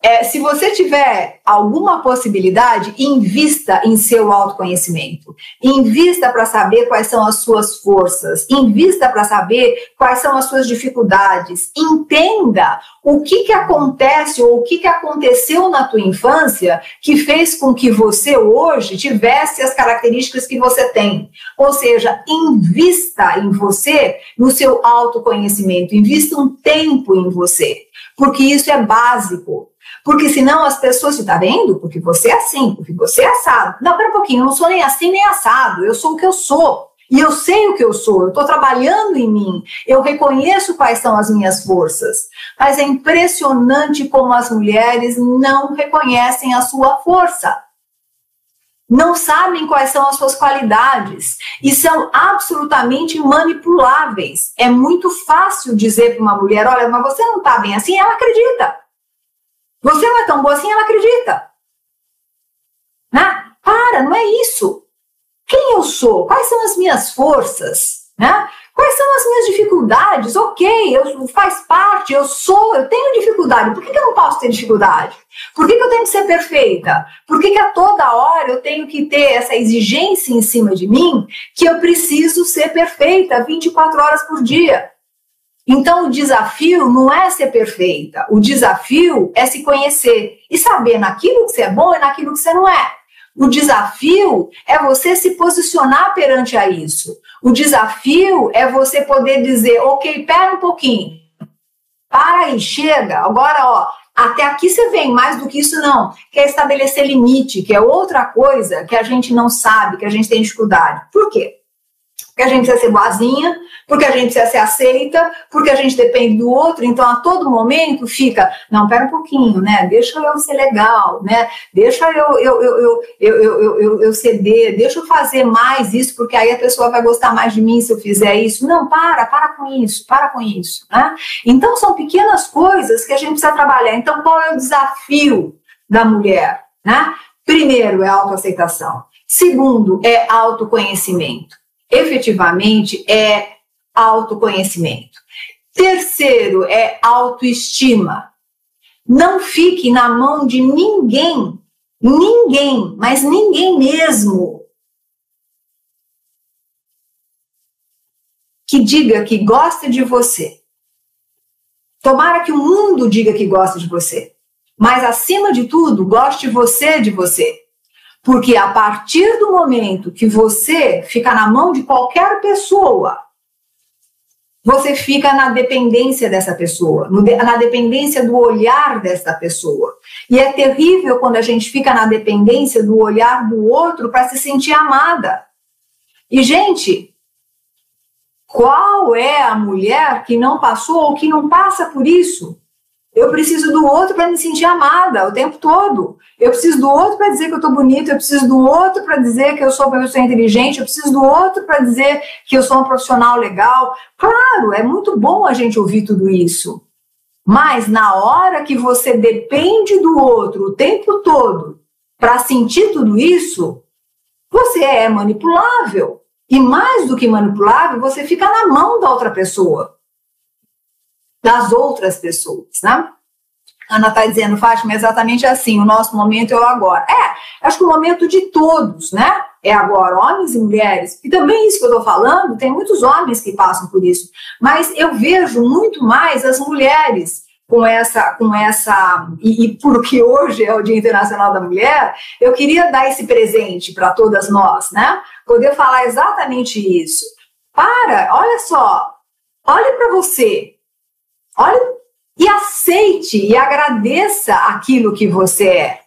é, se você tiver alguma possibilidade, invista em seu autoconhecimento. Invista para saber quais são as suas forças. Invista para saber quais são as suas dificuldades. Entenda o que, que acontece ou o que, que aconteceu na tua infância que fez com que você hoje tivesse as características que você tem. Ou seja, invista em você, no seu autoconhecimento. Invista um tempo em você. Porque isso é básico. Porque senão as pessoas, está vendo? Porque você é assim, porque você é assado. Não, pera um pouquinho, eu não sou nem assim nem assado, eu sou o que eu sou. E eu sei o que eu sou, eu estou trabalhando em mim, eu reconheço quais são as minhas forças. Mas é impressionante como as mulheres não reconhecem a sua força. Não sabem quais são as suas qualidades e são absolutamente manipuláveis. É muito fácil dizer para uma mulher: olha, mas você não está bem assim, ela acredita. Você não é tão boa assim, ela acredita. Né? Para, não é isso. Quem eu sou? Quais são as minhas forças? Né? Quais são as minhas dificuldades? Ok, eu, faz parte, eu sou, eu tenho dificuldade. Por que, que eu não posso ter dificuldade? Por que, que eu tenho que ser perfeita? Por que, que a toda hora eu tenho que ter essa exigência em cima de mim que eu preciso ser perfeita 24 horas por dia? Então, o desafio não é ser perfeita, o desafio é se conhecer e saber naquilo que você é bom e naquilo que você não é. O desafio é você se posicionar perante a isso. O desafio é você poder dizer, ok, pera um pouquinho, para aí, chega, agora, ó, até aqui você vem, mais do que isso não. Quer estabelecer limite, que é outra coisa que a gente não sabe, que a gente tem dificuldade. Por quê? Porque a gente precisa ser boazinha, porque a gente precisa ser aceita, porque a gente depende do outro, então a todo momento fica, não, pera um pouquinho, né? Deixa eu ser legal, né? Deixa eu, eu, eu, eu, eu, eu, eu, eu ceder, deixa eu fazer mais isso, porque aí a pessoa vai gostar mais de mim se eu fizer isso. Não, para, para com isso, para com isso, né? Então são pequenas coisas que a gente precisa trabalhar. Então, qual é o desafio da mulher, né? Primeiro é autoaceitação. Segundo é autoconhecimento efetivamente é autoconhecimento. Terceiro é autoestima. Não fique na mão de ninguém, ninguém, mas ninguém mesmo, que diga que gosta de você. Tomara que o mundo diga que gosta de você, mas acima de tudo, goste você de você. Porque a partir do momento que você fica na mão de qualquer pessoa, você fica na dependência dessa pessoa, na dependência do olhar dessa pessoa. E é terrível quando a gente fica na dependência do olhar do outro para se sentir amada. E, gente, qual é a mulher que não passou ou que não passa por isso? Eu preciso do outro para me sentir amada o tempo todo. Eu preciso do outro para dizer que eu estou bonita, eu preciso do outro para dizer que eu sou uma pessoa inteligente, eu preciso do outro para dizer que eu sou um profissional legal. Claro, é muito bom a gente ouvir tudo isso. Mas na hora que você depende do outro o tempo todo para sentir tudo isso, você é manipulável. E mais do que manipulável, você fica na mão da outra pessoa das outras pessoas, né? Ana está dizendo, Fátima, é exatamente assim, o nosso momento é o agora. É, acho que o momento de todos, né? É agora, homens e mulheres. E também isso que eu estou falando, tem muitos homens que passam por isso. Mas eu vejo muito mais as mulheres com essa, com essa, e, e porque hoje é o Dia Internacional da Mulher, eu queria dar esse presente para todas nós, né? Poder falar exatamente isso. Para, olha só, olhe para você, Olha e aceite e agradeça aquilo que você é.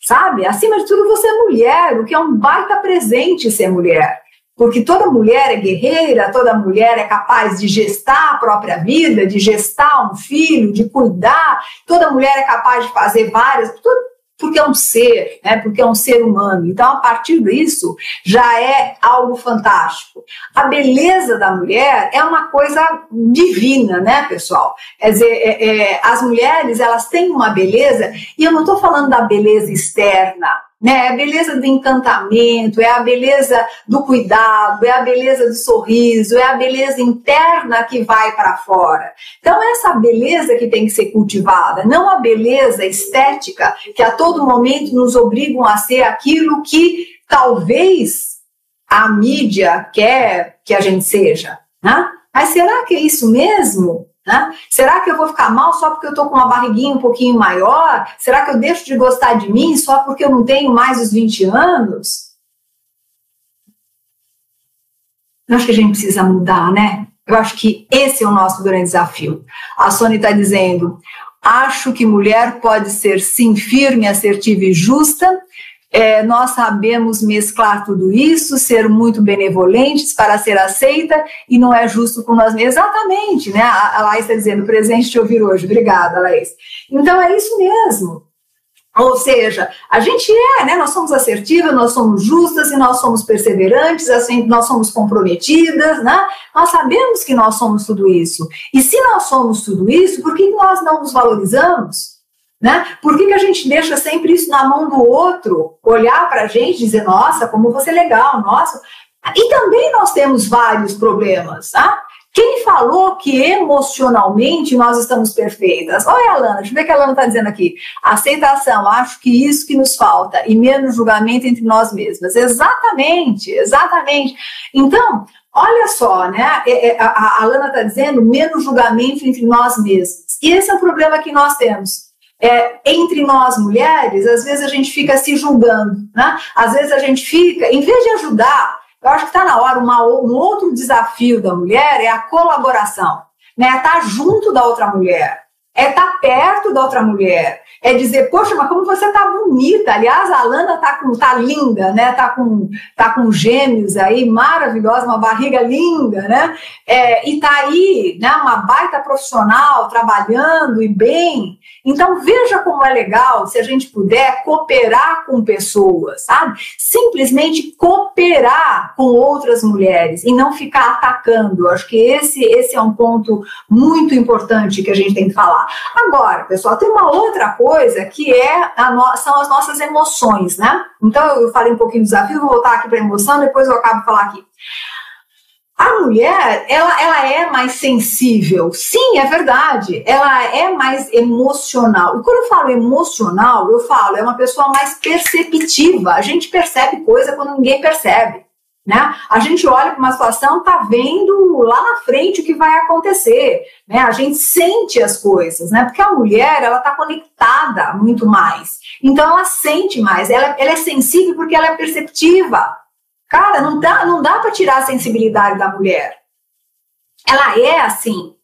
Sabe? Acima de tudo, você é mulher, o que é um baita presente ser mulher. Porque toda mulher é guerreira, toda mulher é capaz de gestar a própria vida, de gestar um filho, de cuidar, toda mulher é capaz de fazer várias porque é um ser, né? porque é um ser humano. Então, a partir disso, já é algo fantástico. A beleza da mulher é uma coisa divina, né, pessoal? Quer dizer, é, é, as mulheres, elas têm uma beleza, e eu não estou falando da beleza externa, né? É a beleza do encantamento, é a beleza do cuidado, é a beleza do sorriso, é a beleza interna que vai para fora. Então, essa beleza que tem que ser cultivada, não a beleza estética que a todo momento nos obrigam a ser aquilo que talvez a mídia quer que a gente seja. Né? Mas será que é isso mesmo? Né? Será que eu vou ficar mal só porque eu estou com uma barriguinha um pouquinho maior? Será que eu deixo de gostar de mim só porque eu não tenho mais os 20 anos? Eu acho que a gente precisa mudar, né? Eu acho que esse é o nosso grande desafio. A Sônia está dizendo: acho que mulher pode ser sim firme, assertiva e justa, é, nós sabemos mesclar tudo isso, ser muito benevolentes para ser aceita e não é justo com nós mesmos. Exatamente, né? A, Laís está dizendo, presente te ouvir hoje. Obrigada, Laís. Então é isso mesmo. Ou seja, a gente é, né? Nós somos assertivas, nós somos justas e nós somos perseverantes, assim, nós somos comprometidas, né? Nós sabemos que nós somos tudo isso. E se nós somos tudo isso, por que nós não nos valorizamos? Né? Por que, que a gente deixa sempre isso na mão do outro, olhar para a gente e dizer, nossa, como você é legal, nossa. E também nós temos vários problemas, tá? Quem falou que emocionalmente nós estamos perfeitas? Olha, Alana, deixa eu ver o que a Alana está dizendo aqui. Aceitação, acho que isso que nos falta, e menos julgamento entre nós mesmas. Exatamente, exatamente. Então, olha só, né? É, é, a Alana está dizendo menos julgamento entre nós mesmos. E esse é o problema que nós temos é, entre nós mulheres, às vezes a gente fica se julgando, né? Às vezes a gente fica, em vez de ajudar, eu acho que está na hora, uma, um outro desafio da mulher é a colaboração, né? Estar tá junto da outra mulher, é estar tá perto da outra mulher, é dizer, poxa, mas como você tá bonita. Aliás, a Alana tá, com, tá linda, né? Tá com, tá com gêmeos aí, maravilhosa, uma barriga linda, né? É, e tá aí, né? Uma baita profissional, trabalhando e bem. Então, veja como é legal se a gente puder cooperar com pessoas, sabe? Simplesmente cooperar com outras mulheres e não ficar atacando. Acho que esse, esse é um ponto muito importante que a gente tem que falar. Agora, pessoal, tem uma outra coisa que é no, são as nossas emoções, né? Então eu falei um pouquinho do desafio, vou voltar aqui para a emoção, depois eu acabo de falar aqui. A mulher, ela, ela é mais sensível. Sim, é verdade. Ela é mais emocional. E quando eu falo emocional, eu falo, é uma pessoa mais perceptiva. A gente percebe coisa quando ninguém percebe. Né? A gente olha para uma situação, tá vendo lá na frente o que vai acontecer, né? A gente sente as coisas, né? Porque a mulher ela está conectada muito mais, então ela sente mais, ela, ela é sensível porque ela é perceptiva. Cara, não dá, não dá para tirar a sensibilidade da mulher. Ela é assim.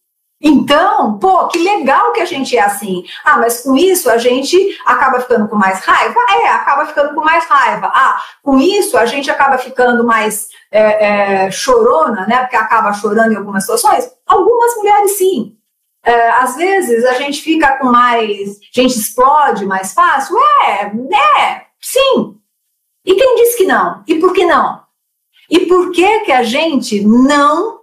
Então, pô, que legal que a gente é assim. Ah, mas com isso a gente acaba ficando com mais raiva? É, acaba ficando com mais raiva. Ah, com isso a gente acaba ficando mais é, é, chorona, né? Porque acaba chorando em algumas situações. Algumas mulheres sim. É, às vezes a gente fica com mais. A gente explode mais fácil? É, é, sim. E quem disse que não? E por que não? E por que que a gente não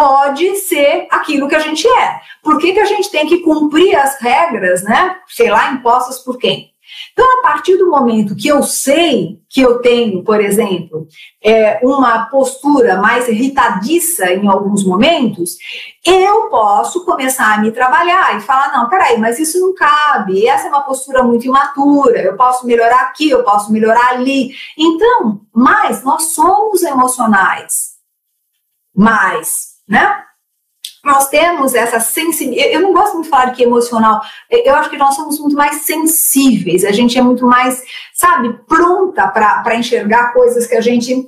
pode ser aquilo que a gente é. Por que, que a gente tem que cumprir as regras, né? Sei lá, impostas por quem? Então, a partir do momento que eu sei que eu tenho, por exemplo, é, uma postura mais irritadiça em alguns momentos, eu posso começar a me trabalhar e falar: não, peraí, mas isso não cabe, essa é uma postura muito imatura, eu posso melhorar aqui, eu posso melhorar ali. Então, mas nós somos emocionais. Mas né? Nós temos essa sensibilidade. Eu não gosto muito de falar que emocional. Eu acho que nós somos muito mais sensíveis. A gente é muito mais, sabe, pronta para enxergar coisas que a gente.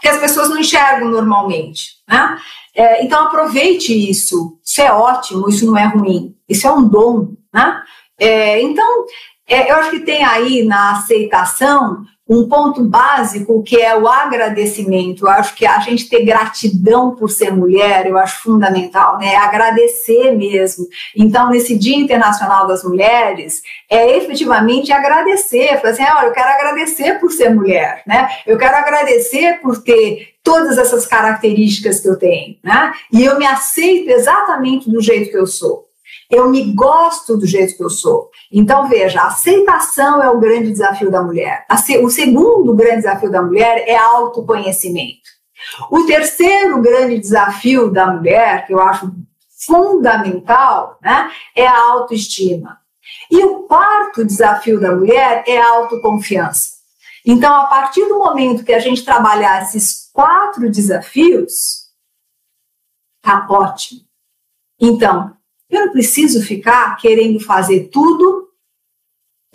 que as pessoas não enxergam normalmente. Né? É, então, aproveite isso. Isso é ótimo, isso não é ruim. Isso é um dom. Né? É, então, é, eu acho que tem aí na aceitação um ponto básico que é o agradecimento. Eu acho que a gente ter gratidão por ser mulher, eu acho fundamental, né? Agradecer mesmo. Então, nesse Dia Internacional das Mulheres, é efetivamente agradecer. Falar assim, olha, eu quero agradecer por ser mulher, né? Eu quero agradecer por ter todas essas características que eu tenho, né? E eu me aceito exatamente do jeito que eu sou. Eu me gosto do jeito que eu sou. Então, veja, a aceitação é o grande desafio da mulher. O segundo grande desafio da mulher é autoconhecimento. O terceiro grande desafio da mulher, que eu acho fundamental, né, é a autoestima. E o quarto desafio da mulher é a autoconfiança. Então, a partir do momento que a gente trabalhar esses quatro desafios, tá ótimo. Então, eu não preciso ficar querendo fazer tudo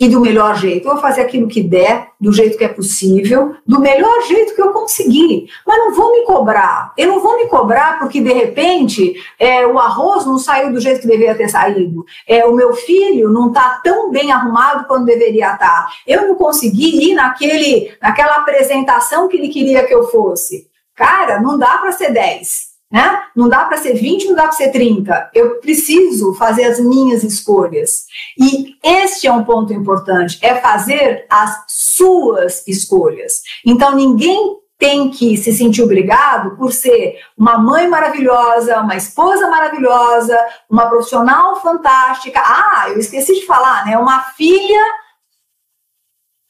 e do melhor jeito. Eu vou fazer aquilo que der, do jeito que é possível, do melhor jeito que eu conseguir. Mas não vou me cobrar. Eu não vou me cobrar porque, de repente, é, o arroz não saiu do jeito que deveria ter saído. É, o meu filho não está tão bem arrumado quanto deveria estar. Tá. Eu não consegui ir naquele, naquela apresentação que ele queria que eu fosse. Cara, não dá para ser 10 né? Não dá para ser 20, não dá para ser 30. Eu preciso fazer as minhas escolhas. E este é um ponto importante, é fazer as suas escolhas. Então ninguém tem que se sentir obrigado por ser uma mãe maravilhosa, uma esposa maravilhosa, uma profissional fantástica. Ah, eu esqueci de falar, né? Uma filha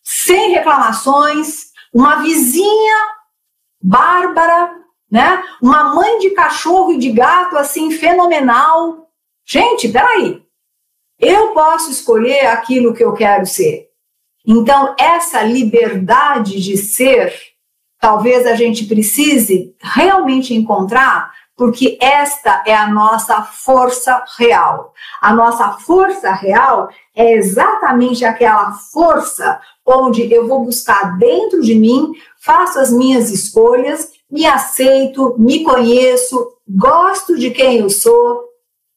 sem reclamações, uma vizinha bárbara, né? Uma mãe de cachorro e de gato assim fenomenal. Gente, peraí. Eu posso escolher aquilo que eu quero ser. Então, essa liberdade de ser, talvez a gente precise realmente encontrar, porque esta é a nossa força real. A nossa força real é exatamente aquela força onde eu vou buscar dentro de mim, faço as minhas escolhas me aceito, me conheço, gosto de quem eu sou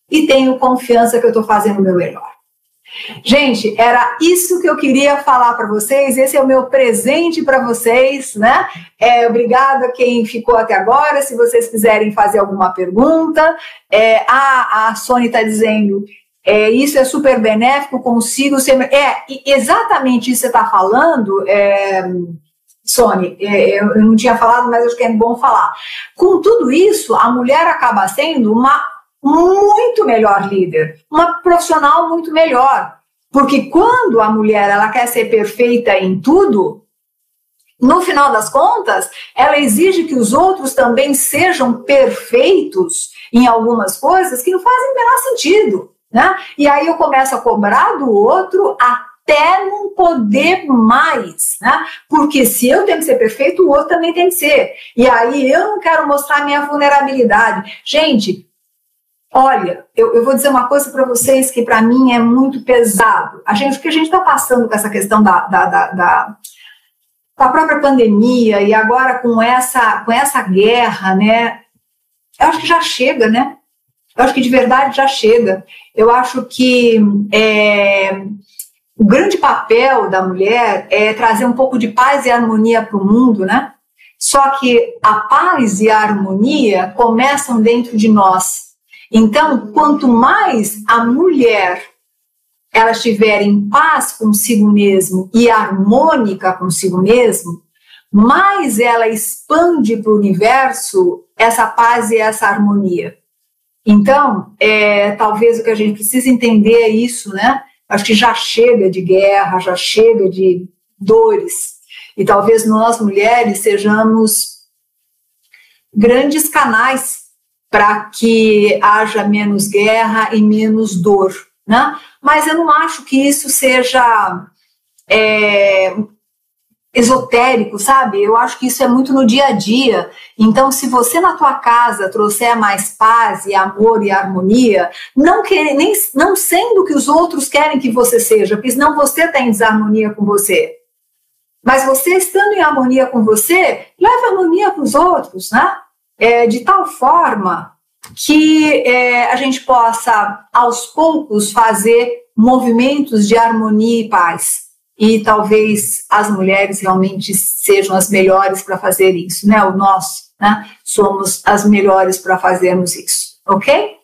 e tenho confiança que eu estou fazendo o meu melhor. Gente, era isso que eu queria falar para vocês. Esse é o meu presente para vocês, né? É, obrigada a quem ficou até agora. Se vocês quiserem fazer alguma pergunta, é, a, a Sônia está dizendo. É, isso é super benéfico, consigo ser. É, exatamente isso que você está falando, é, Sônia, é, eu não tinha falado, mas acho que é bom falar. Com tudo isso, a mulher acaba sendo uma muito melhor líder, uma profissional muito melhor. Porque quando a mulher ela quer ser perfeita em tudo, no final das contas, ela exige que os outros também sejam perfeitos em algumas coisas que não fazem o menor sentido. Né? E aí eu começo a cobrar do outro até não poder mais, né? Porque se eu tenho que ser perfeito, o outro também tem que ser. E aí eu não quero mostrar minha vulnerabilidade. Gente, Olha, eu, eu vou dizer uma coisa para vocês que para mim é muito pesado. A gente, o que a gente está passando com essa questão da, da, da, da, da própria pandemia e agora com essa, com essa guerra, né? Eu acho que já chega, né? Eu acho que de verdade já chega. Eu acho que é, o grande papel da mulher é trazer um pouco de paz e harmonia para o mundo, né? Só que a paz e a harmonia começam dentro de nós. Então, quanto mais a mulher ela estiver em paz consigo mesmo e harmônica consigo mesmo, mais ela expande para o universo essa paz e essa harmonia. Então, é, talvez o que a gente precisa entender é isso, né? Acho que já chega de guerra, já chega de dores. E talvez nós, mulheres, sejamos grandes canais para que haja menos guerra e menos dor. Né? Mas eu não acho que isso seja é, esotérico, sabe? Eu acho que isso é muito no dia a dia. Então, se você na tua casa trouxer mais paz e amor e harmonia, não querer, nem não sendo o que os outros querem que você seja, porque senão você está em desarmonia com você. Mas você estando em harmonia com você, leva harmonia para os outros, né? é, de tal forma que é, a gente possa, aos poucos, fazer movimentos de harmonia e paz. E talvez as mulheres realmente sejam as melhores para fazer isso, né? O nós, né? Somos as melhores para fazermos isso, ok?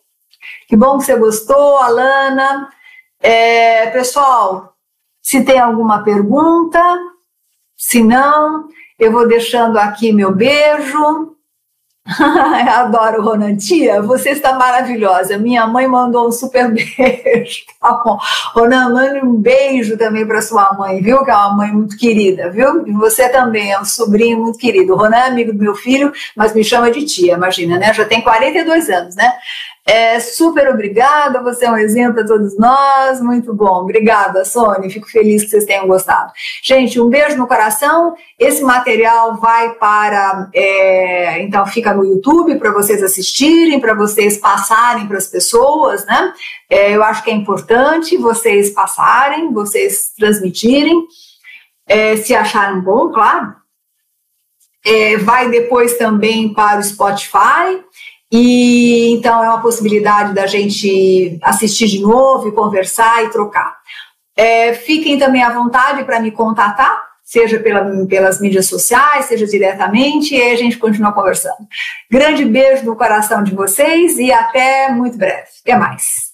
Que bom que você gostou, Alana. É, pessoal, se tem alguma pergunta, se não, eu vou deixando aqui meu beijo. Adoro, Ronan. Tia, você está maravilhosa. Minha mãe mandou um super beijo. Tá bom. Ronan, mande um beijo também para sua mãe, viu? Que é uma mãe muito querida, viu? E você também é um sobrinho muito querido. Ronan é amigo do meu filho, mas me chama de tia, imagina, né? Já tem 42 anos, né? É, super obrigada, você é um exemplo a todos nós, muito bom. Obrigada, Sônia, fico feliz que vocês tenham gostado. Gente, um beijo no coração. Esse material vai para. É, então, fica no YouTube para vocês assistirem, para vocês passarem para as pessoas, né? É, eu acho que é importante vocês passarem, vocês transmitirem, é, se acharem bom, claro. É, vai depois também para o Spotify e então é uma possibilidade da gente assistir de novo e conversar e trocar. É, fiquem também à vontade para me contatar, seja pela, pelas mídias sociais, seja diretamente, e aí a gente continua conversando. Grande beijo no coração de vocês e até muito breve. Até mais.